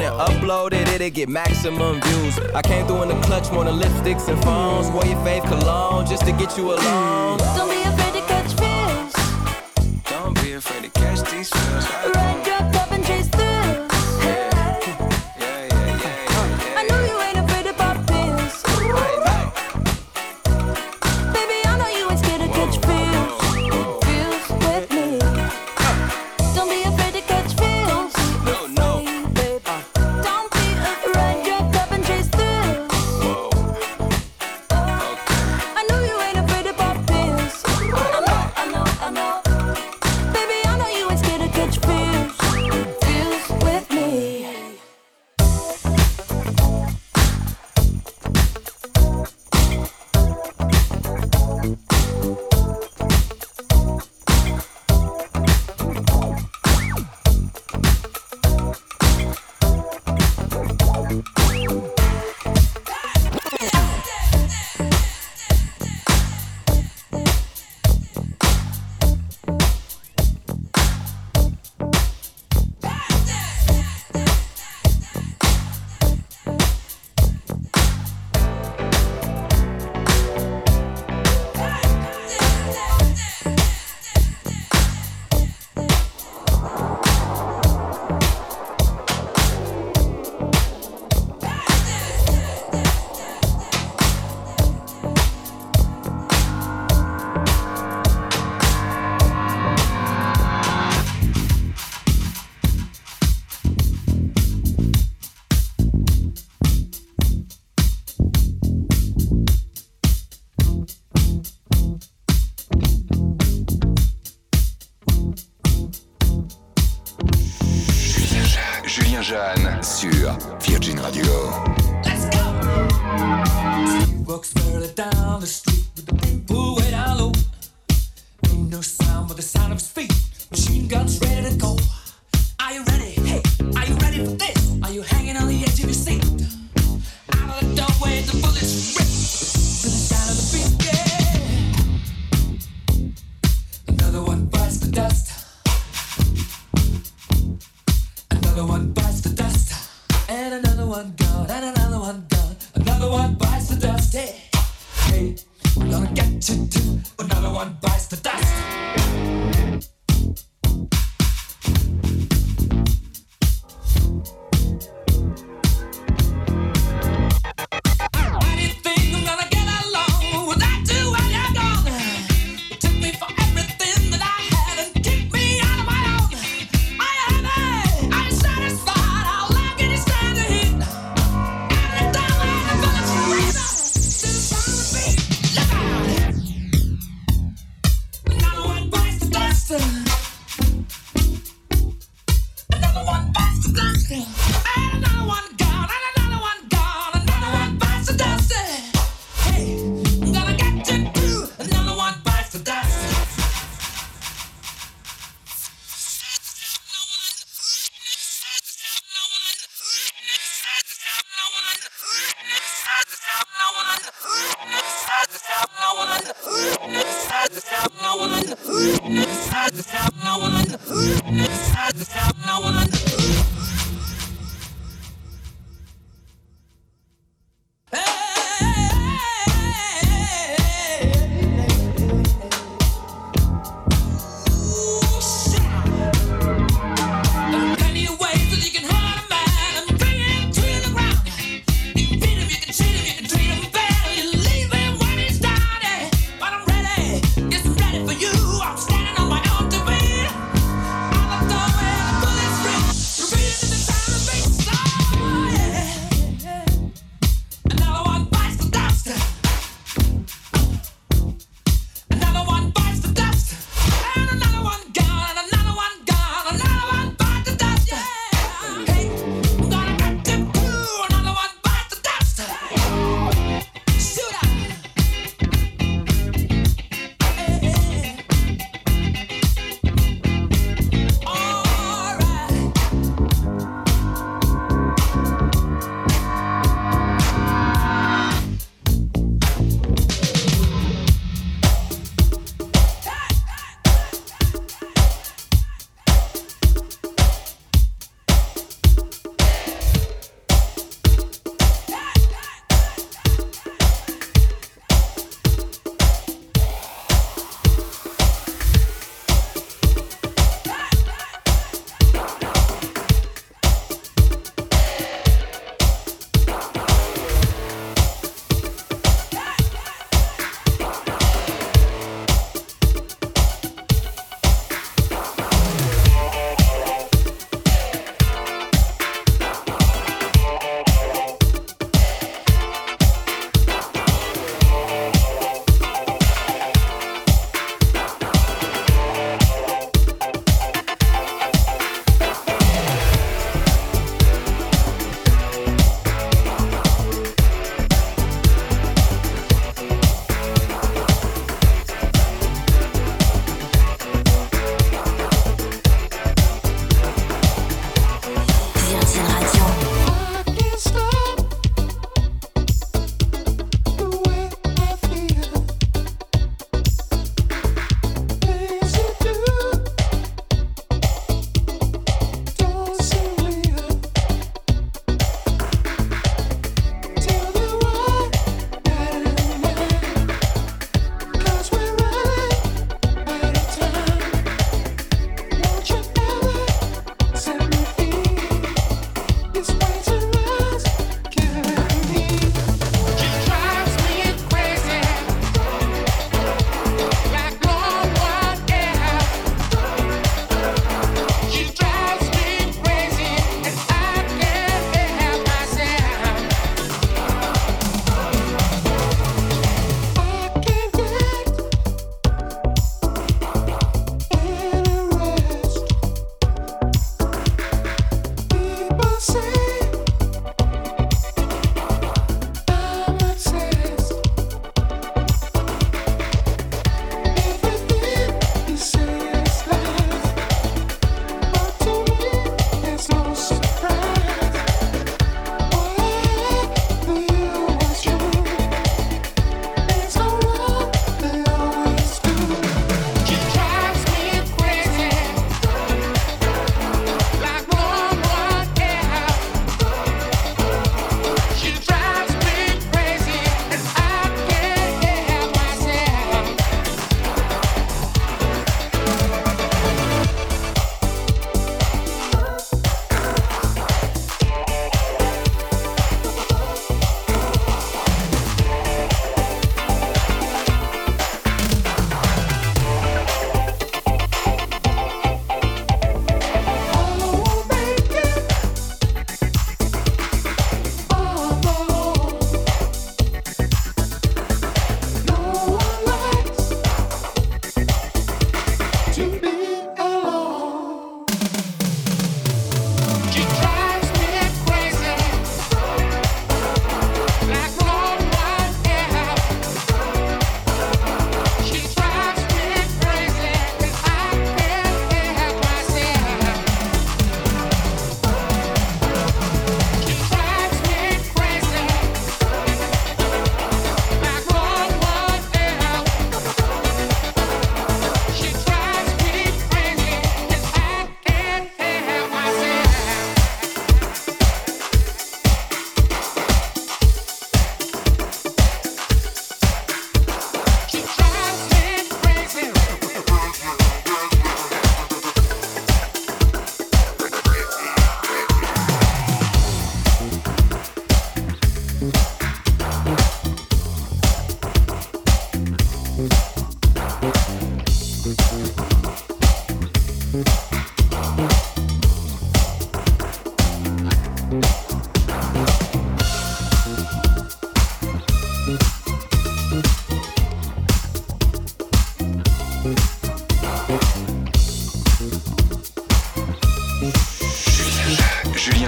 and upload it, it'll get maximum views. I came through in the clutch more than lipsticks and phones. Wore your fave cologne just to get you alone. Don't be afraid to catch fish. Don't be afraid to catch these fish. Ride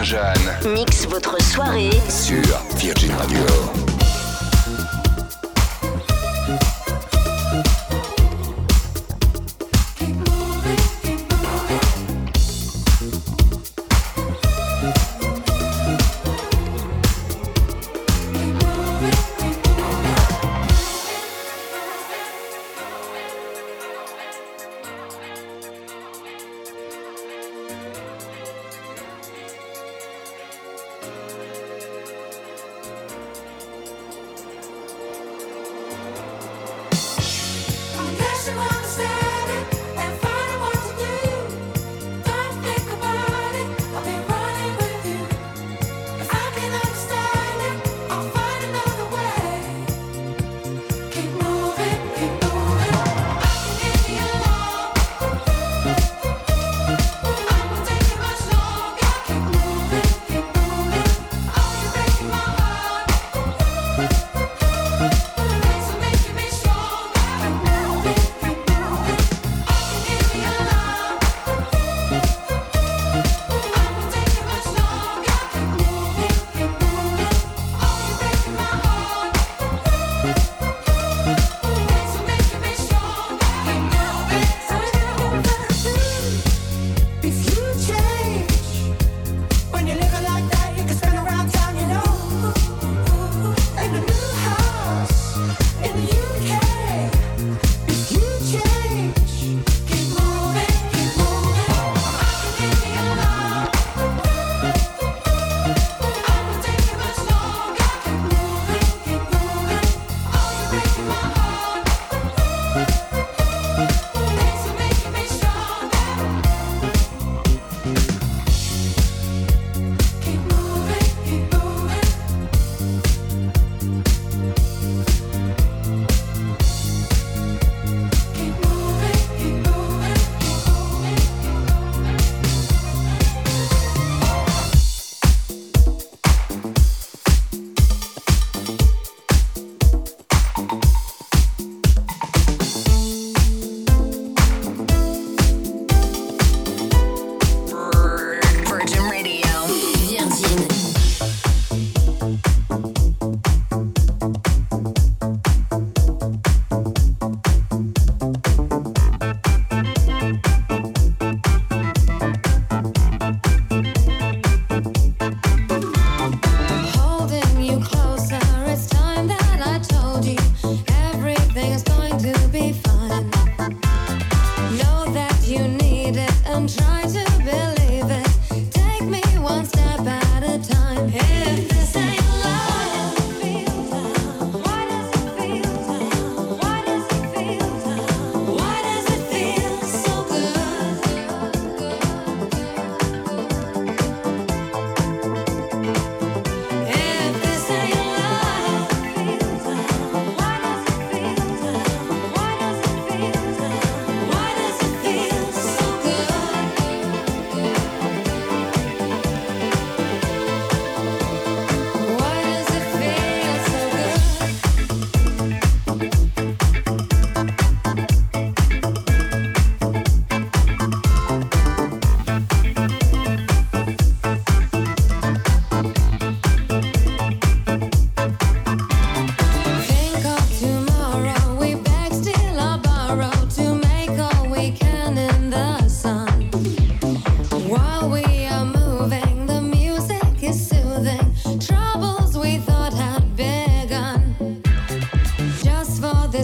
Jeanne. Mixe votre soirée sur Virgin Radio.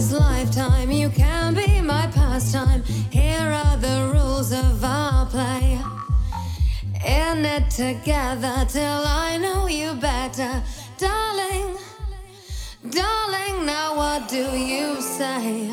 this lifetime. You can be my pastime. Here are the rules of our play. In it together till I know you better, darling. Darling, now what do you say?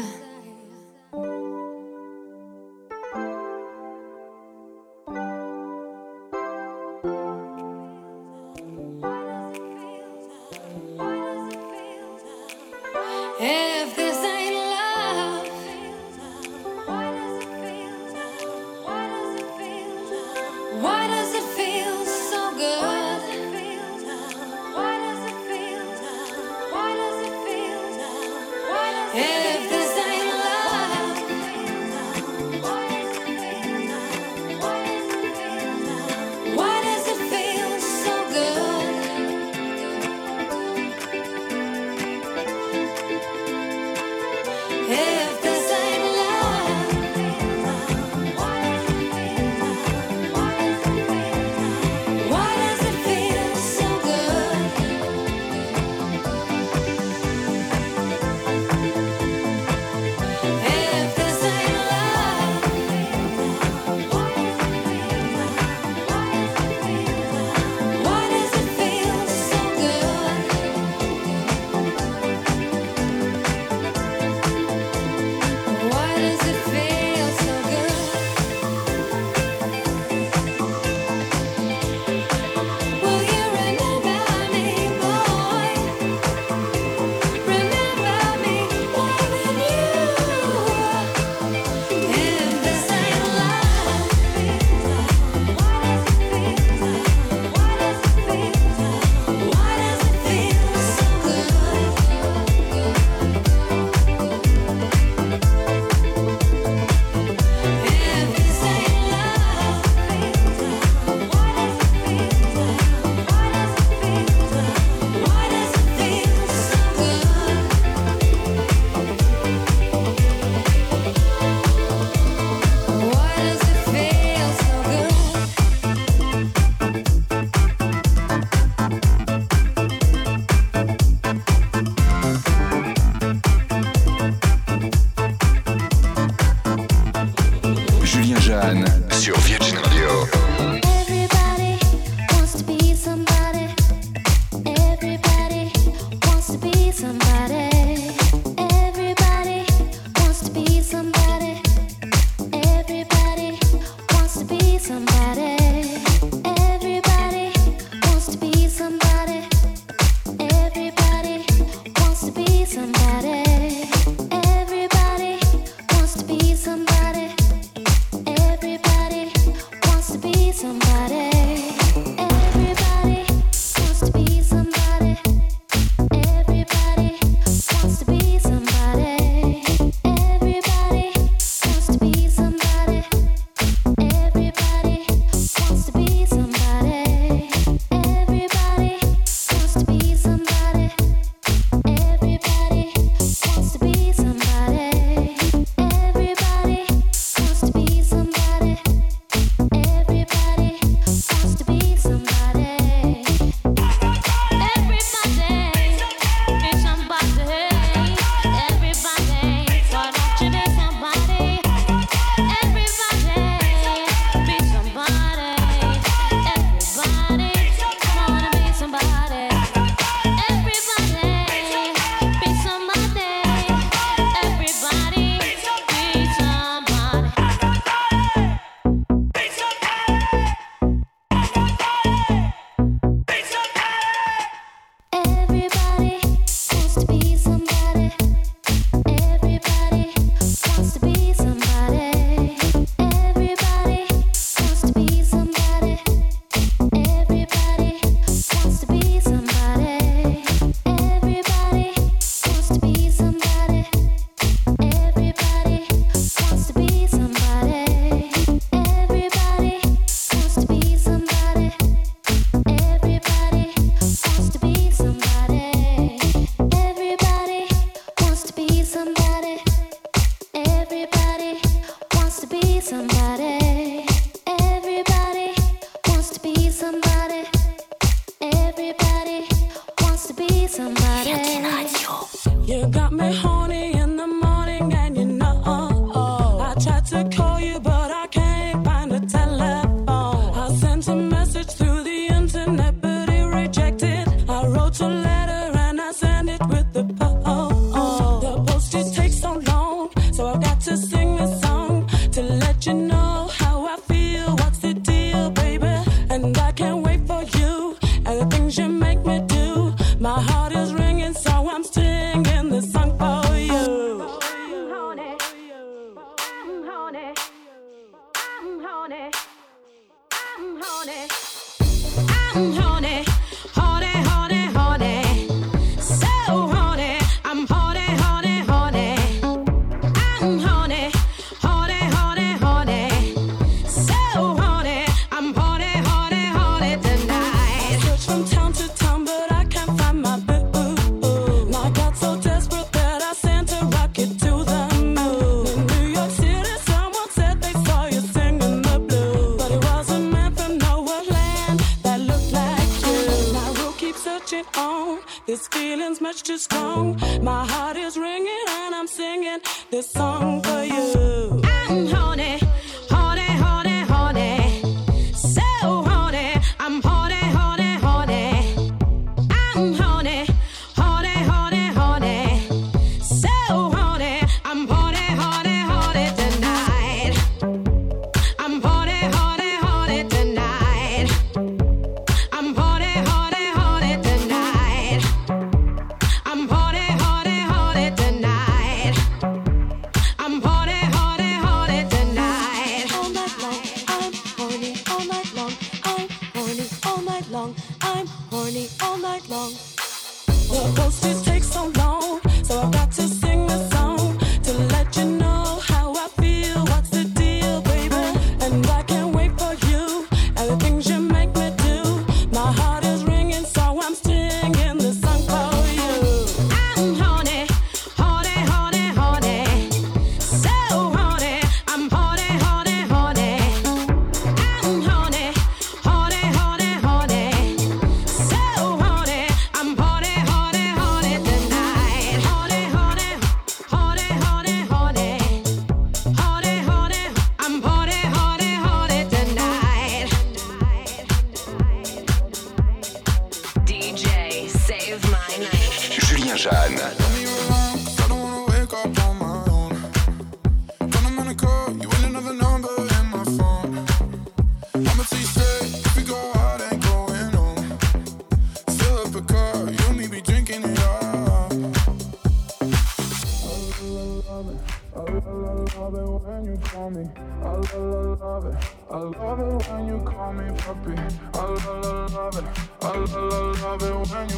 switch it on. This feeling's much too strong. My heart is ringing and I'm singing this song for you. I'm.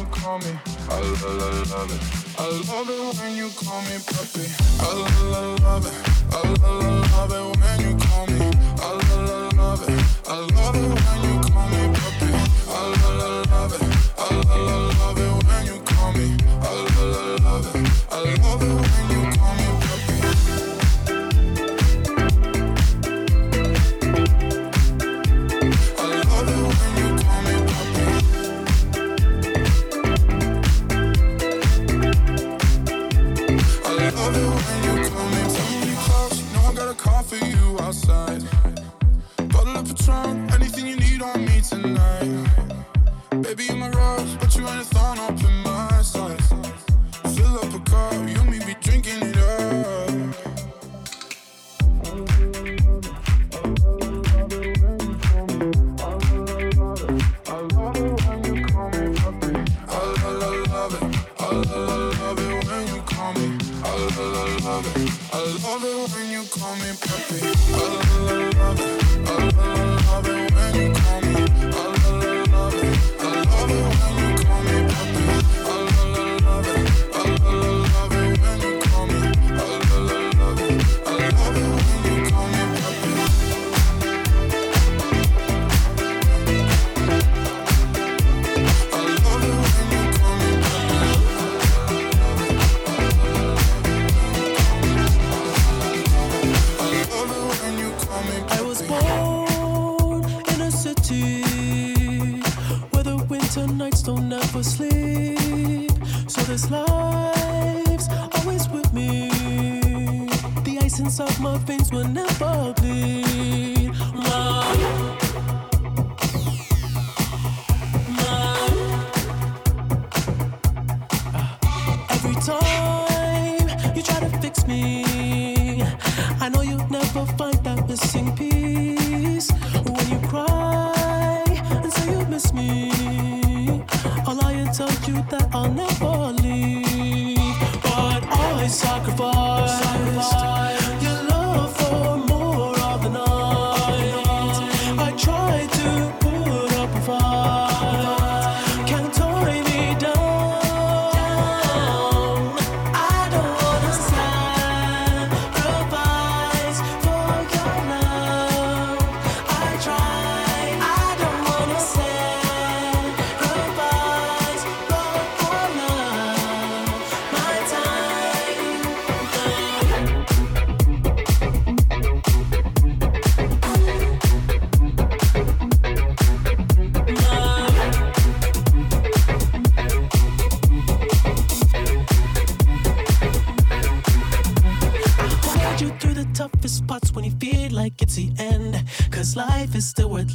you call me. I love, love, love it. I love it when you call me puppy. I love, love, love it. I love, love, love it when you call me. I love, love, love it. I love it when you call me puppy. I love, love, love it. I love, love, love it when you call me. I love, love, love it. I love it when you call me puppy.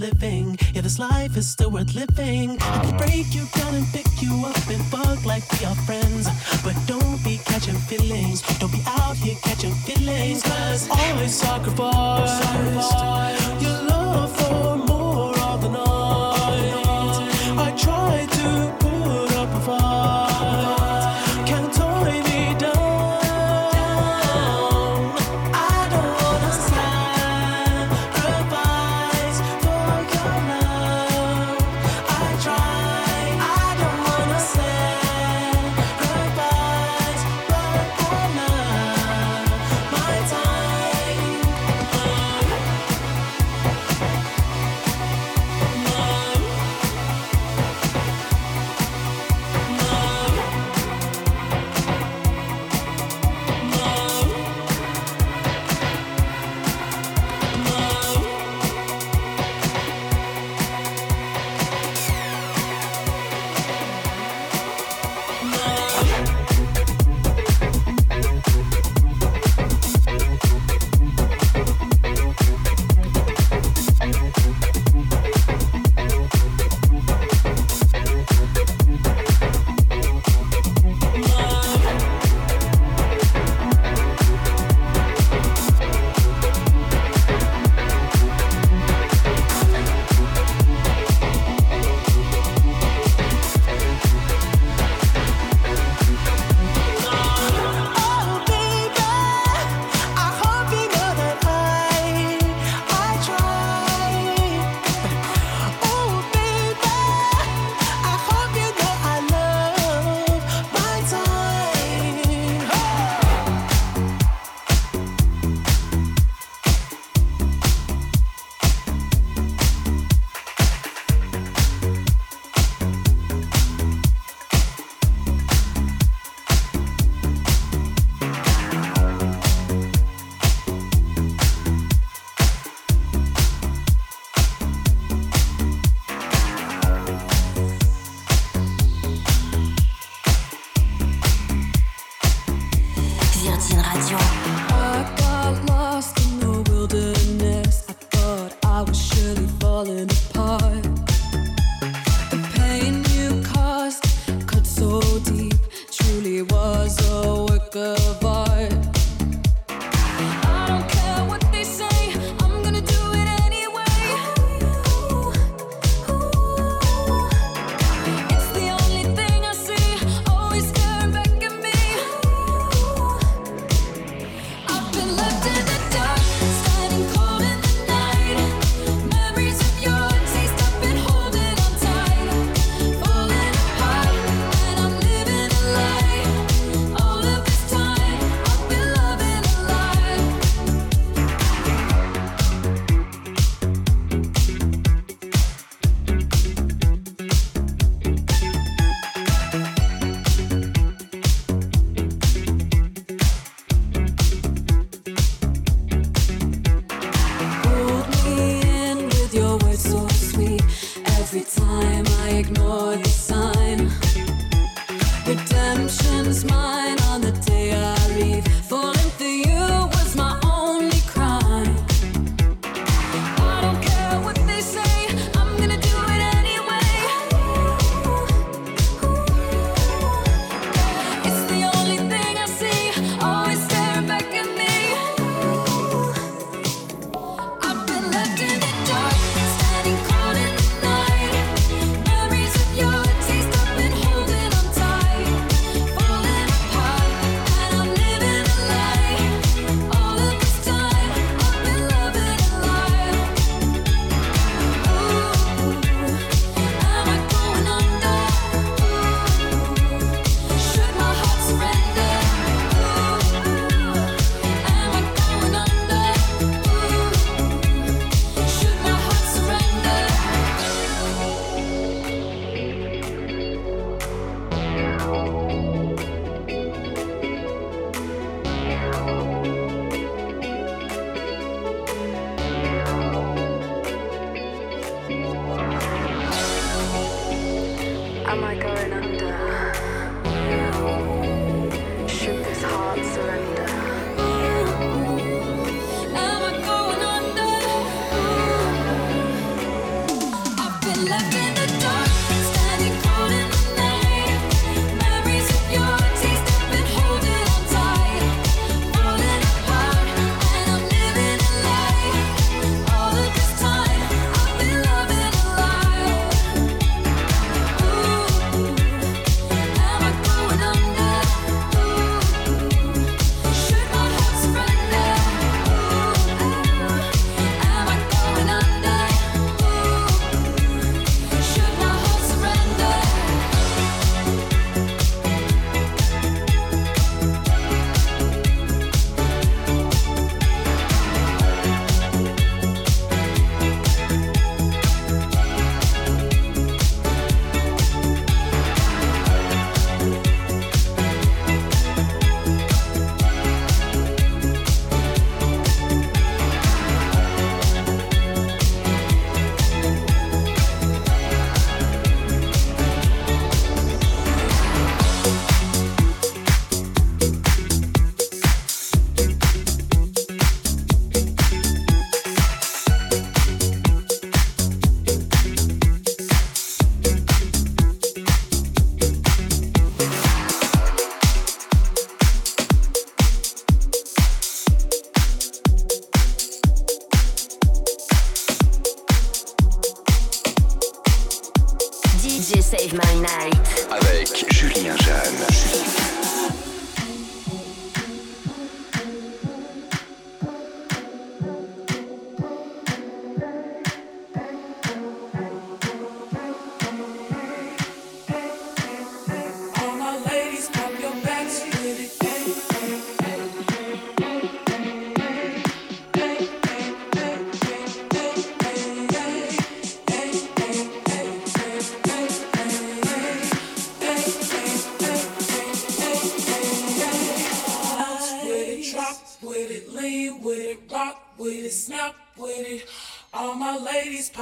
living.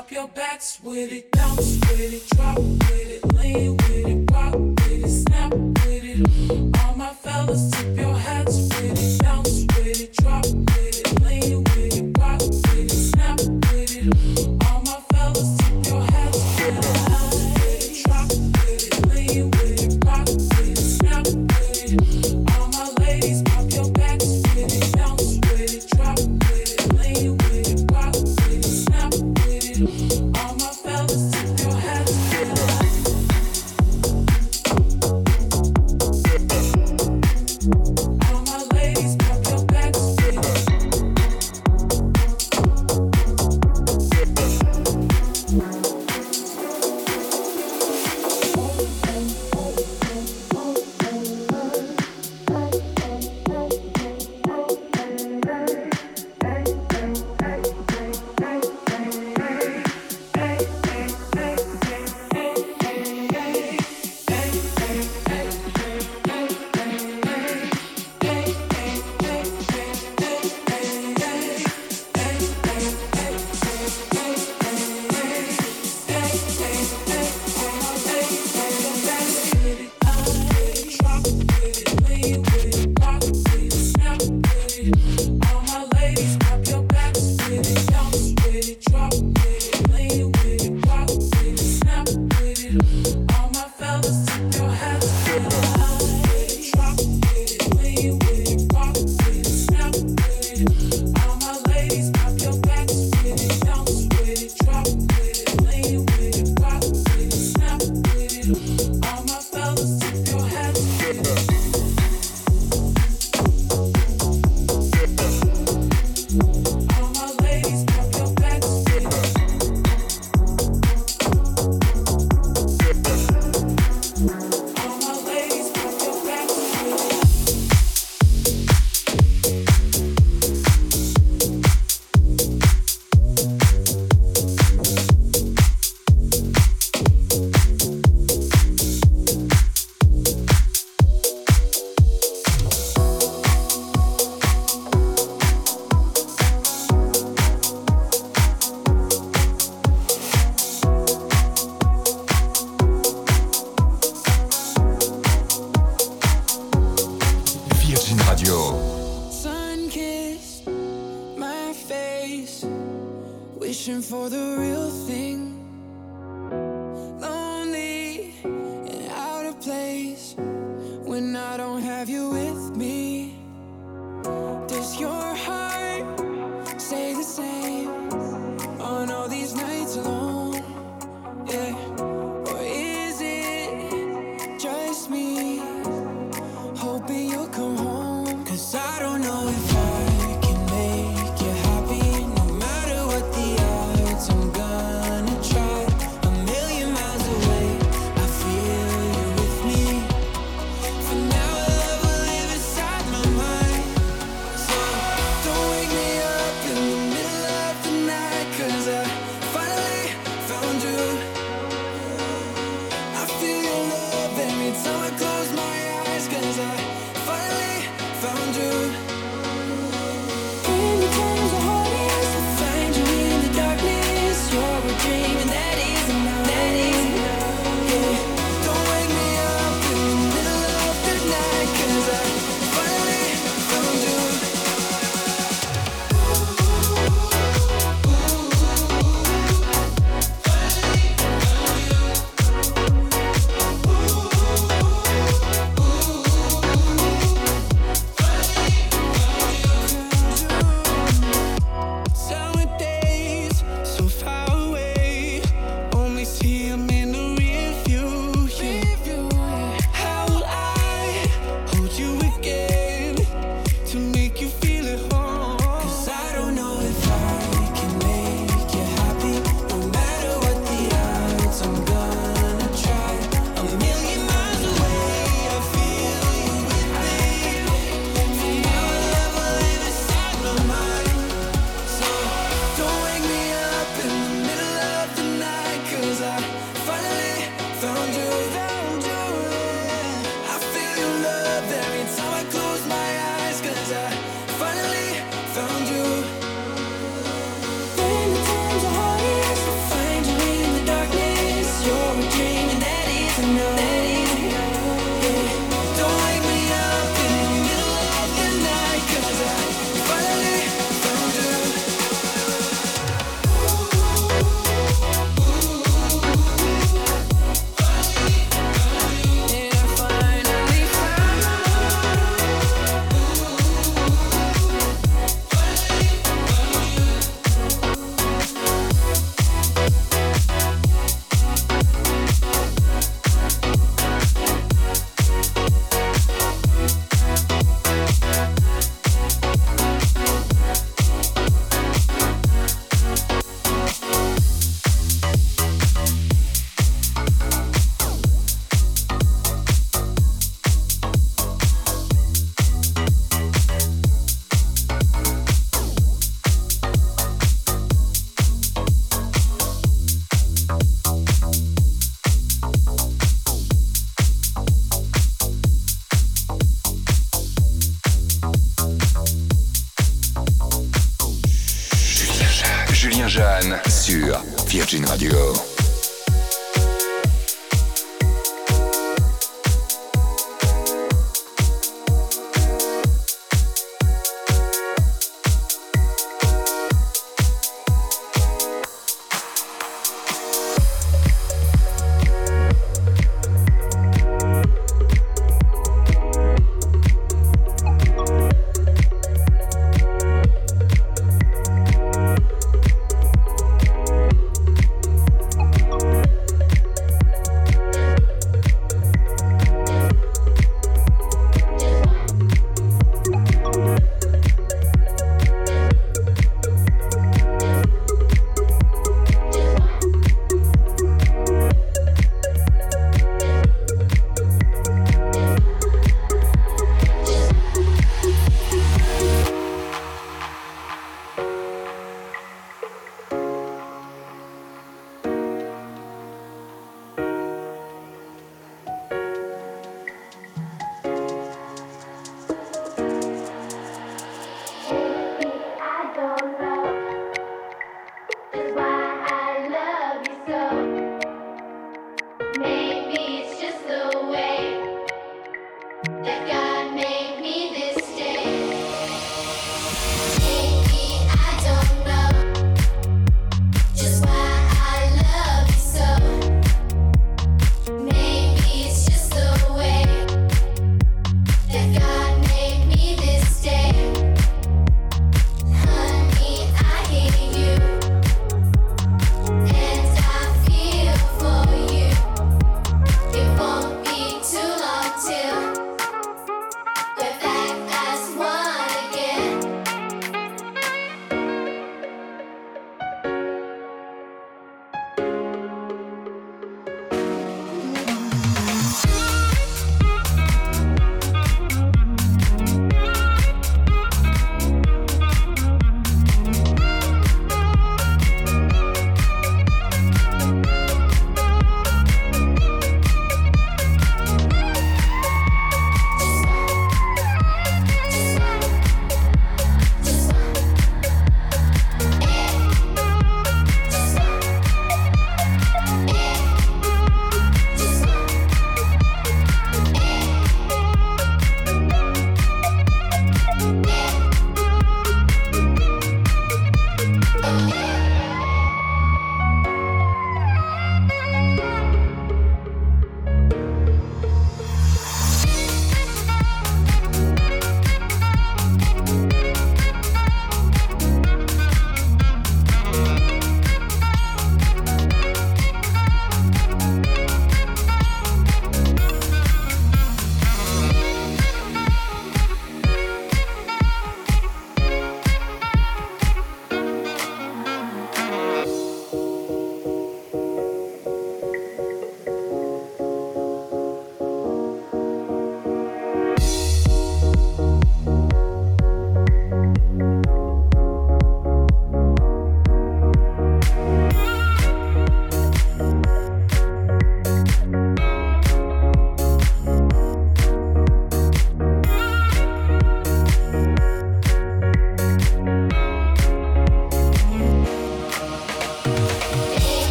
Drop your backs with it, bounce with it, drop with it. Virgin Radio.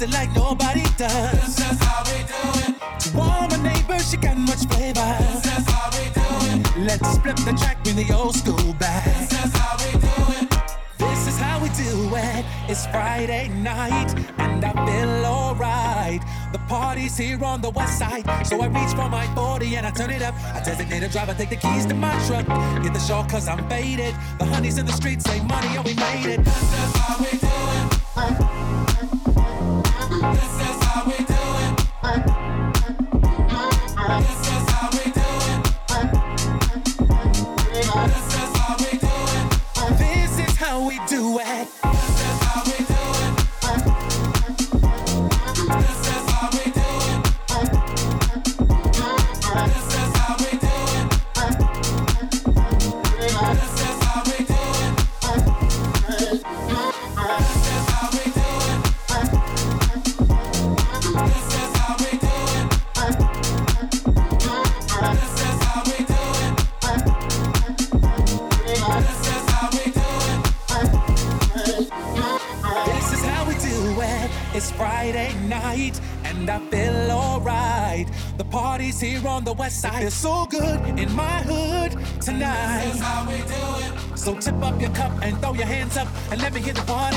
Does it like nobody does. This is how we do it. To all my neighbors, she got much flavor. This is how we do it. Let's flip the track with the old school back. This is how we do it. This is how we do it. It's Friday night, and I feel alright. The party's here on the west side, so I reach for my 40 and I turn it up. I designate a driver, take the keys to my truck. Get the shore cause I'm faded. The honeys in the streets say money, and we made it. This is how we do it. This is It's so good in my hood tonight. This is how we do it. So tip up your cup and throw your hands up and let me hear the voice.